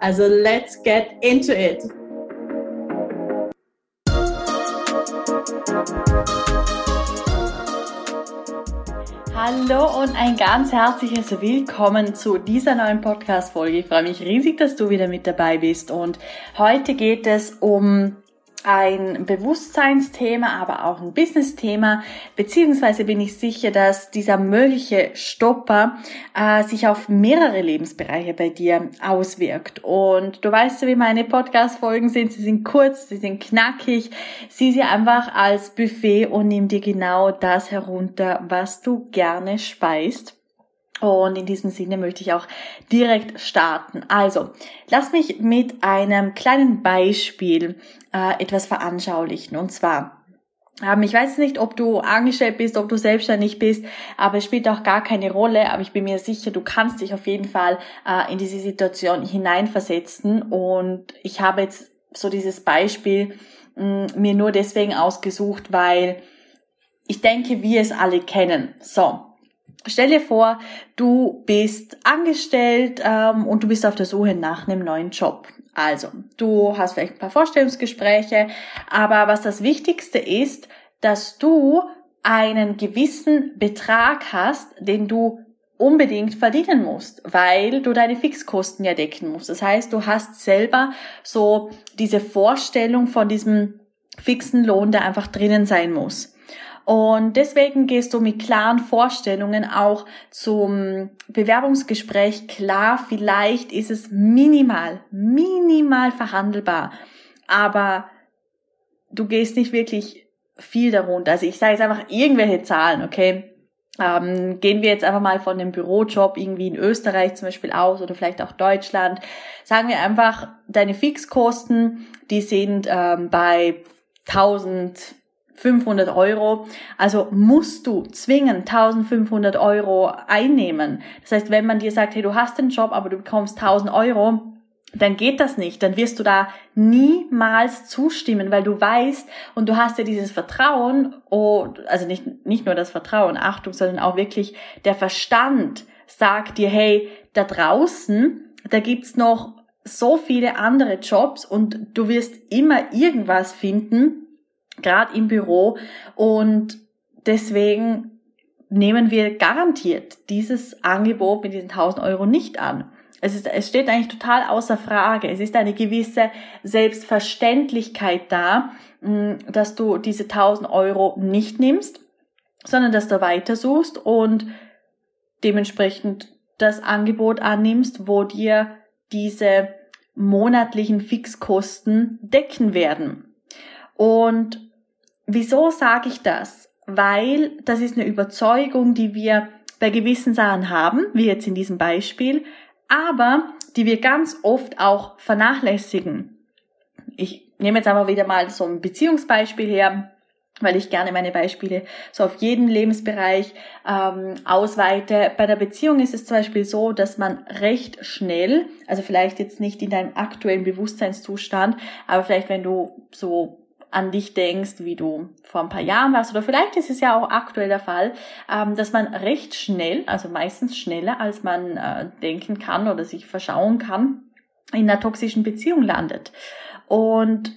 Also let's get into it! Hallo und ein ganz herzliches Willkommen zu dieser neuen Podcast-Folge. Ich freue mich riesig, dass du wieder mit dabei bist. Und heute geht es um ein Bewusstseinsthema, aber auch ein Business-Thema, beziehungsweise bin ich sicher, dass dieser mögliche Stopper äh, sich auf mehrere Lebensbereiche bei dir auswirkt. Und du weißt ja, wie meine Podcast-Folgen sind. Sie sind kurz, sie sind knackig. Sieh sie einfach als Buffet und nimm dir genau das herunter, was du gerne speist. Und in diesem Sinne möchte ich auch direkt starten. Also, lass mich mit einem kleinen Beispiel äh, etwas veranschaulichen. Und zwar, ähm, ich weiß nicht, ob du angestellt bist, ob du selbstständig bist, aber es spielt auch gar keine Rolle. Aber ich bin mir sicher, du kannst dich auf jeden Fall äh, in diese Situation hineinversetzen. Und ich habe jetzt so dieses Beispiel mh, mm, mir nur deswegen ausgesucht, weil ich denke, wir es alle kennen. So, Stell dir vor, du bist angestellt ähm, und du bist auf der Suche nach einem neuen Job. Also, du hast vielleicht ein paar Vorstellungsgespräche, aber was das Wichtigste ist, dass du einen gewissen Betrag hast, den du unbedingt verdienen musst, weil du deine Fixkosten ja decken musst. Das heißt, du hast selber so diese Vorstellung von diesem fixen Lohn, der einfach drinnen sein muss. Und deswegen gehst du mit klaren Vorstellungen auch zum Bewerbungsgespräch klar. Vielleicht ist es minimal, minimal verhandelbar, aber du gehst nicht wirklich viel darunter. Also ich sage jetzt einfach irgendwelche Zahlen, okay? Ähm, gehen wir jetzt einfach mal von dem Bürojob irgendwie in Österreich zum Beispiel aus oder vielleicht auch Deutschland. Sagen wir einfach, deine Fixkosten, die sind ähm, bei 1000 500 Euro. Also musst du zwingend 1500 Euro einnehmen. Das heißt, wenn man dir sagt, hey, du hast den Job, aber du bekommst 1000 Euro, dann geht das nicht. Dann wirst du da niemals zustimmen, weil du weißt und du hast ja dieses Vertrauen, oh, also nicht, nicht nur das Vertrauen, Achtung, sondern auch wirklich der Verstand sagt dir, hey, da draußen, da gibt's noch so viele andere Jobs und du wirst immer irgendwas finden, gerade im Büro. Und deswegen nehmen wir garantiert dieses Angebot mit diesen 1000 Euro nicht an. Es, ist, es steht eigentlich total außer Frage. Es ist eine gewisse Selbstverständlichkeit da, dass du diese 1000 Euro nicht nimmst, sondern dass du weiter suchst und dementsprechend das Angebot annimmst, wo dir diese monatlichen Fixkosten decken werden. Und Wieso sage ich das? Weil das ist eine Überzeugung, die wir bei gewissen Sachen haben, wie jetzt in diesem Beispiel, aber die wir ganz oft auch vernachlässigen. Ich nehme jetzt aber wieder mal so ein Beziehungsbeispiel her, weil ich gerne meine Beispiele so auf jeden Lebensbereich ähm, ausweite. Bei der Beziehung ist es zum Beispiel so, dass man recht schnell, also vielleicht jetzt nicht in deinem aktuellen Bewusstseinszustand, aber vielleicht wenn du so an dich denkst, wie du vor ein paar Jahren warst, oder vielleicht ist es ja auch aktuell der Fall, ähm, dass man recht schnell, also meistens schneller, als man äh, denken kann oder sich verschauen kann, in einer toxischen Beziehung landet. Und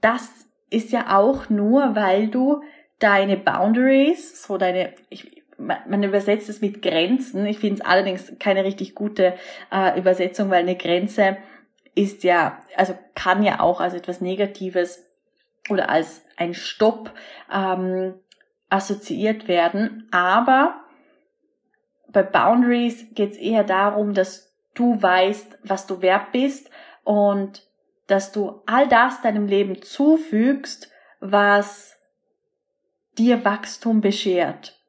das ist ja auch nur, weil du deine Boundaries, so deine, ich, man übersetzt es mit Grenzen. Ich finde es allerdings keine richtig gute äh, Übersetzung, weil eine Grenze ist ja, also kann ja auch als etwas Negatives oder als ein Stopp ähm, assoziiert werden. Aber bei Boundaries geht es eher darum, dass du weißt, was du wert bist und dass du all das deinem Leben zufügst, was dir Wachstum beschert.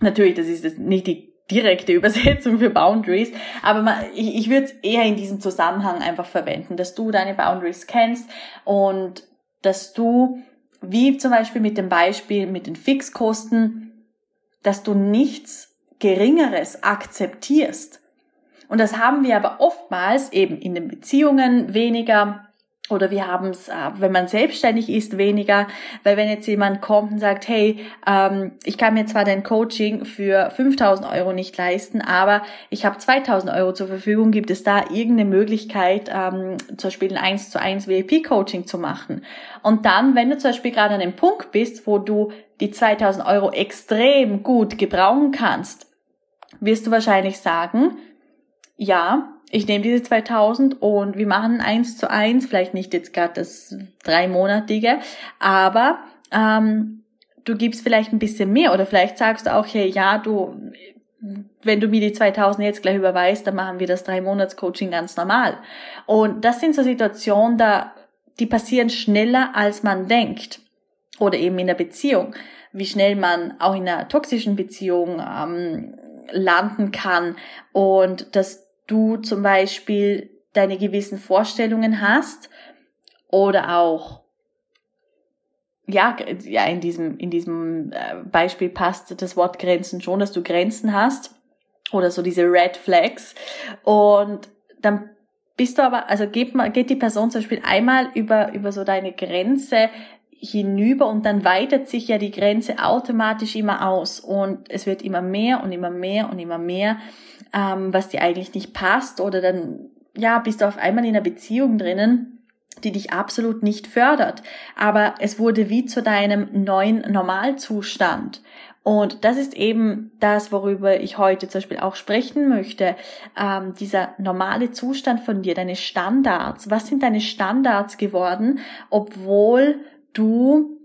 Natürlich, das ist nicht die direkte Übersetzung für Boundaries, aber man, ich, ich würde es eher in diesem Zusammenhang einfach verwenden, dass du deine Boundaries kennst und dass du, wie zum Beispiel mit dem Beispiel mit den Fixkosten, dass du nichts Geringeres akzeptierst. Und das haben wir aber oftmals eben in den Beziehungen weniger, oder wir haben es, äh, wenn man selbstständig ist, weniger, weil wenn jetzt jemand kommt und sagt, hey, ähm, ich kann mir zwar dein Coaching für 5000 Euro nicht leisten, aber ich habe 2000 Euro zur Verfügung, gibt es da irgendeine Möglichkeit, ähm, zum Beispiel ein 1 zu 1 VIP-Coaching zu machen? Und dann, wenn du zum Beispiel gerade an einem Punkt bist, wo du die 2000 Euro extrem gut gebrauchen kannst, wirst du wahrscheinlich sagen, ja, ich nehme diese 2000 und wir machen eins zu eins, vielleicht nicht jetzt gerade das dreimonatige, aber ähm, du gibst vielleicht ein bisschen mehr oder vielleicht sagst du auch, hey, ja, du, wenn du mir die 2000 jetzt gleich überweist, dann machen wir das drei Monats Coaching ganz normal. Und das sind so Situationen, da die passieren schneller, als man denkt. Oder eben in der Beziehung. Wie schnell man auch in einer toxischen Beziehung ähm, landen kann und das du zum Beispiel deine gewissen Vorstellungen hast oder auch ja, ja, in diesem, in diesem äh, Beispiel passt das Wort Grenzen schon, dass du Grenzen hast oder so diese Red Flags. Und dann bist du aber, also geht, geht die Person zum Beispiel einmal über, über so deine Grenze hinüber und dann weitet sich ja die Grenze automatisch immer aus und es wird immer mehr und immer mehr und immer mehr ähm, was dir eigentlich nicht passt oder dann, ja, bist du auf einmal in einer Beziehung drinnen, die dich absolut nicht fördert. Aber es wurde wie zu deinem neuen Normalzustand. Und das ist eben das, worüber ich heute zum Beispiel auch sprechen möchte. Ähm, dieser normale Zustand von dir, deine Standards. Was sind deine Standards geworden, obwohl du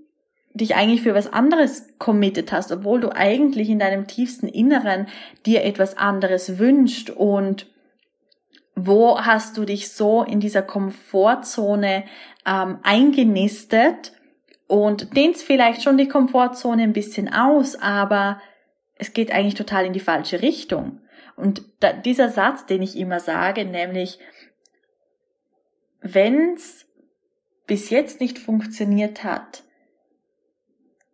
dich eigentlich für was anderes committed hast, obwohl du eigentlich in deinem tiefsten Inneren dir etwas anderes wünscht und wo hast du dich so in dieser Komfortzone ähm, eingenistet und dehnst vielleicht schon die Komfortzone ein bisschen aus, aber es geht eigentlich total in die falsche Richtung. Und da, dieser Satz, den ich immer sage, nämlich, wenn's bis jetzt nicht funktioniert hat,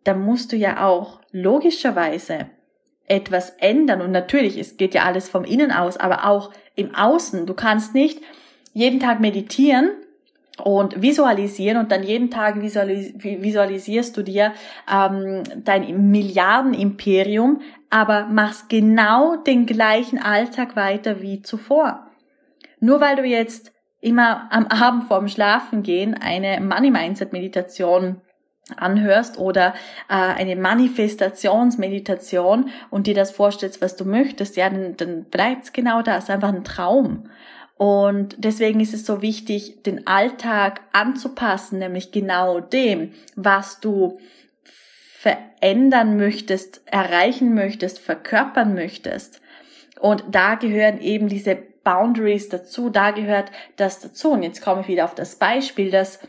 dann musst du ja auch logischerweise etwas ändern. Und natürlich, es geht ja alles vom Innen aus, aber auch im Außen. Du kannst nicht jeden Tag meditieren und visualisieren und dann jeden Tag visualis visualisierst du dir ähm, dein Milliardenimperium, aber machst genau den gleichen Alltag weiter wie zuvor. Nur weil du jetzt immer am Abend vorm Schlafengehen eine Money Mindset Meditation anhörst oder äh, eine Manifestationsmeditation und dir das vorstellst, was du möchtest, ja, dann, dann bleibt's genau da, ist einfach ein Traum. Und deswegen ist es so wichtig, den Alltag anzupassen, nämlich genau dem, was du verändern möchtest, erreichen möchtest, verkörpern möchtest. Und da gehören eben diese Boundaries dazu, da gehört das dazu. Und jetzt komme ich wieder auf das Beispiel, dass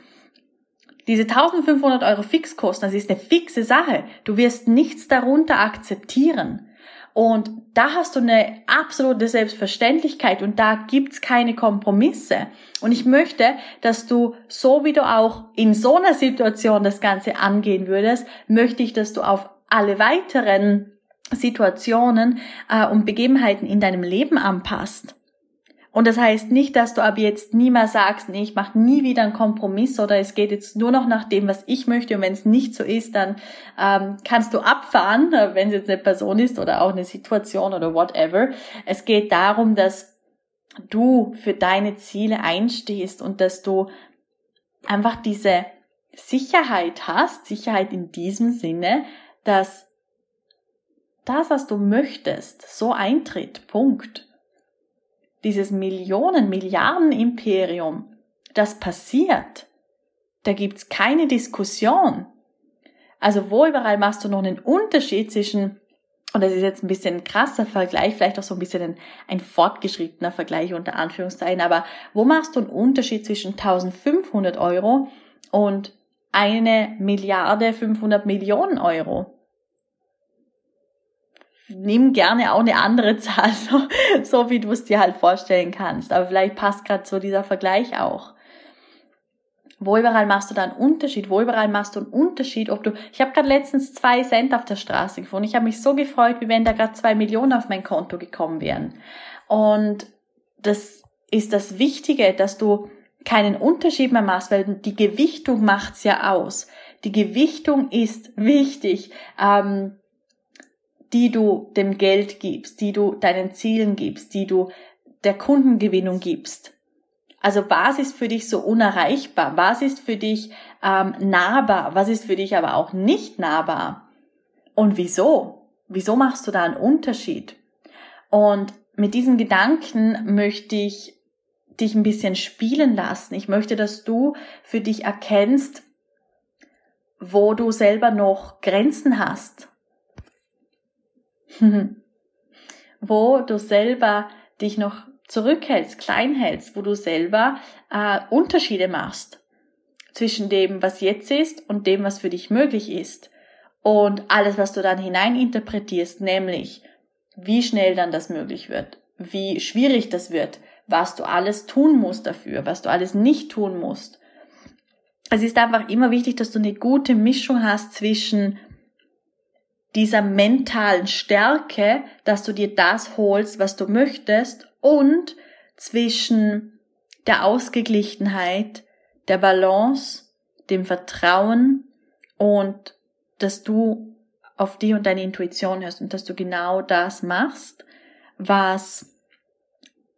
diese 1500 Euro Fixkosten, das ist eine fixe Sache. Du wirst nichts darunter akzeptieren. Und da hast du eine absolute Selbstverständlichkeit und da gibt's keine Kompromisse. Und ich möchte, dass du, so wie du auch in so einer Situation das Ganze angehen würdest, möchte ich, dass du auf alle weiteren Situationen äh, und Begebenheiten in deinem Leben anpasst. Und das heißt nicht, dass du ab jetzt nie mehr sagst, nee, ich mache nie wieder einen Kompromiss oder es geht jetzt nur noch nach dem, was ich möchte. Und wenn es nicht so ist, dann ähm, kannst du abfahren, äh, wenn es jetzt eine Person ist oder auch eine Situation oder whatever. Es geht darum, dass du für deine Ziele einstehst und dass du einfach diese Sicherheit hast, Sicherheit in diesem Sinne, dass das, was du möchtest, so eintritt. Punkt dieses Millionen, Milliarden Imperium, das passiert, da gibt's keine Diskussion. Also wo überall machst du noch einen Unterschied zwischen, und das ist jetzt ein bisschen ein krasser Vergleich, vielleicht auch so ein bisschen ein, ein fortgeschrittener Vergleich unter Anführungszeichen, aber wo machst du einen Unterschied zwischen 1500 Euro und eine Milliarde 500 Millionen Euro? Nimm gerne auch eine andere Zahl, so, so wie du es dir halt vorstellen kannst. Aber vielleicht passt gerade so dieser Vergleich auch. Wo überall machst du da einen Unterschied? Wo überall machst du einen Unterschied? Ob du, ich habe gerade letztens zwei Cent auf der Straße gefunden. Ich habe mich so gefreut, wie wenn da gerade zwei Millionen auf mein Konto gekommen wären. Und das ist das Wichtige, dass du keinen Unterschied mehr machst, weil die Gewichtung macht's ja aus. Die Gewichtung ist wichtig, ähm, die du dem Geld gibst, die du deinen Zielen gibst, die du der Kundengewinnung gibst. Also was ist für dich so unerreichbar? Was ist für dich ähm, nahbar? Was ist für dich aber auch nicht nahbar? Und wieso? Wieso machst du da einen Unterschied? Und mit diesen Gedanken möchte ich dich ein bisschen spielen lassen. Ich möchte, dass du für dich erkennst, wo du selber noch Grenzen hast. wo du selber dich noch zurückhältst, klein hältst, wo du selber äh, Unterschiede machst zwischen dem, was jetzt ist und dem, was für dich möglich ist. Und alles, was du dann hineininterpretierst, nämlich wie schnell dann das möglich wird, wie schwierig das wird, was du alles tun musst dafür, was du alles nicht tun musst. Es ist einfach immer wichtig, dass du eine gute Mischung hast zwischen dieser mentalen Stärke, dass du dir das holst, was du möchtest und zwischen der Ausgeglichenheit, der Balance, dem Vertrauen und dass du auf die und deine Intuition hörst und dass du genau das machst, was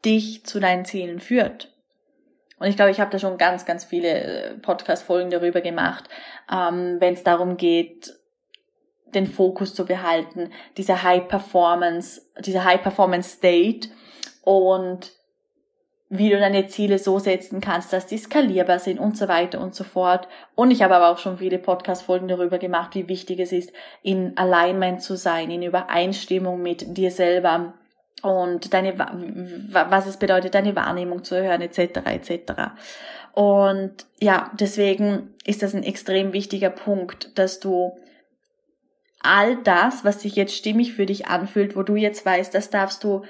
dich zu deinen Zielen führt. Und ich glaube, ich habe da schon ganz, ganz viele äh, Podcast-Folgen darüber gemacht, ähm, wenn es darum geht, den Fokus zu behalten, diese High Performance, diese High Performance State und wie du deine Ziele so setzen kannst, dass die skalierbar sind und so weiter und so fort. Und ich habe aber auch schon viele Podcast-Folgen darüber gemacht, wie wichtig es ist, in Alignment zu sein, in Übereinstimmung mit dir selber und deine, was es bedeutet, deine Wahrnehmung zu hören, etc., etc. Und ja, deswegen ist das ein extrem wichtiger Punkt, dass du all das, was sich jetzt stimmig für dich anfühlt, wo du jetzt weißt, das darfst du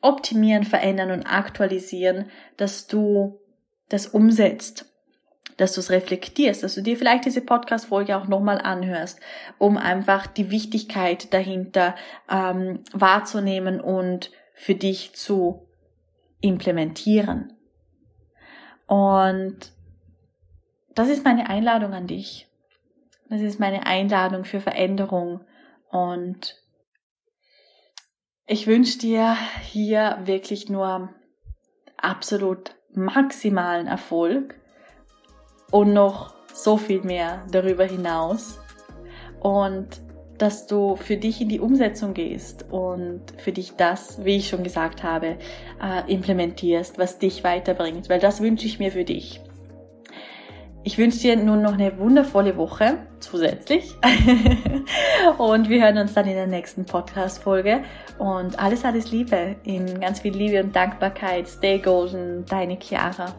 optimieren, verändern und aktualisieren, dass du das umsetzt, dass du es reflektierst, dass du dir vielleicht diese Podcast-Folge auch nochmal anhörst, um einfach die Wichtigkeit dahinter ähm, wahrzunehmen und für dich zu implementieren. Und das ist meine Einladung an dich. Das ist meine Einladung für Veränderung und ich wünsche dir hier wirklich nur absolut maximalen Erfolg und noch so viel mehr darüber hinaus. Und dass du für dich in die Umsetzung gehst und für dich das, wie ich schon gesagt habe, äh, implementierst, was dich weiterbringt, weil das wünsche ich mir für dich. Ich wünsche dir nun noch eine wundervolle Woche zusätzlich. und wir hören uns dann in der nächsten Podcast-Folge. Und alles, alles Liebe. In ganz viel Liebe und Dankbarkeit. Stay golden. Deine Chiara.